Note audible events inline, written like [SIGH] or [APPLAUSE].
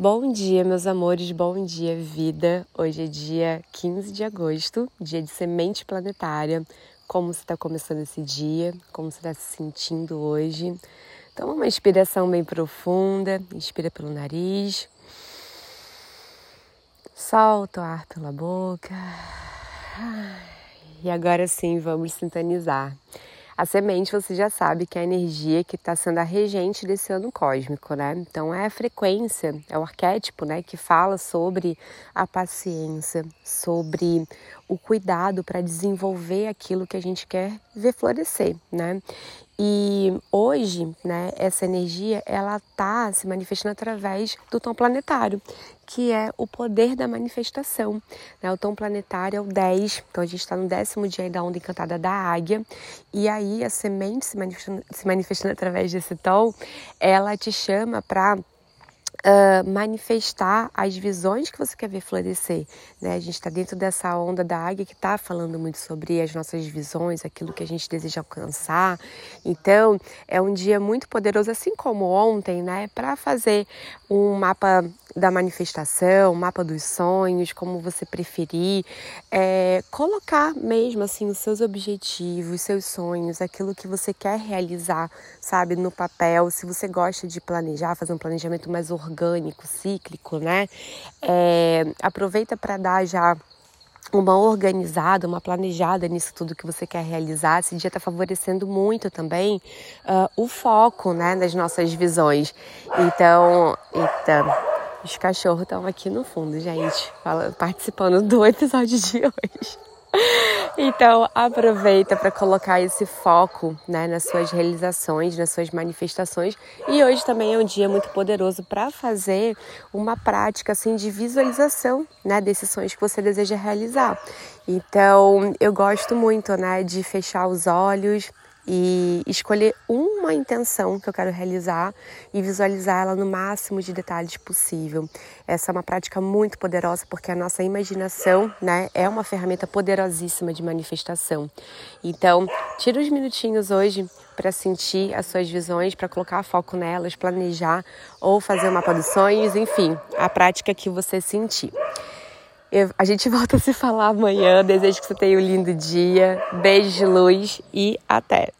Bom dia, meus amores, bom dia, vida. Hoje é dia 15 de agosto, dia de semente planetária. Como você está começando esse dia? Como você está se sentindo hoje? Toma uma inspiração bem profunda, inspira pelo nariz, solta o ar pela boca. E agora sim, vamos sintonizar. A semente você já sabe que é a energia que está sendo a regente desse ano cósmico, né? Então é a frequência, é o arquétipo, né, que fala sobre a paciência, sobre o cuidado para desenvolver aquilo que a gente quer ver florescer, né? E hoje, né, essa energia ela tá se manifestando através do tom planetário, que é o poder da manifestação. Né? O tom planetário é o 10, então a gente está no décimo dia da onda encantada da águia, e aí a semente se manifestando, se manifestando através desse tom, ela te chama para uh, manifestar as visões que você quer ver florescer. Né? A gente está dentro dessa onda da águia que está falando muito sobre as nossas visões, aquilo que a gente deseja alcançar. Então, é um dia muito poderoso, assim como ontem, né? para fazer um mapa da manifestação, mapa dos sonhos, como você preferir, é, colocar mesmo assim os seus objetivos, seus sonhos, aquilo que você quer realizar, sabe, no papel. Se você gosta de planejar, fazer um planejamento mais orgânico, cíclico, né? É, aproveita para dar já uma organizada, uma planejada nisso tudo que você quer realizar. Esse dia está favorecendo muito também uh, o foco, né, nas nossas visões. Então, eita, os cachorros estão aqui no fundo, gente, participando do episódio de hoje. Então, aproveita para colocar esse foco né, nas suas realizações, nas suas manifestações. E hoje também é um dia muito poderoso para fazer uma prática assim, de visualização né, desses sonhos que você deseja realizar. Então, eu gosto muito né, de fechar os olhos, e escolher uma intenção que eu quero realizar e visualizar ela no máximo de detalhes possível. Essa é uma prática muito poderosa porque a nossa imaginação, né, é uma ferramenta poderosíssima de manifestação. Então, tira uns minutinhos hoje para sentir as suas visões, para colocar foco nelas, planejar ou fazer um mapa dos sonhos, enfim, a prática que você sentir. Eu, a gente [LAUGHS] volta a se falar amanhã. Desejo que você tenha um lindo dia. Beijo de luz e até!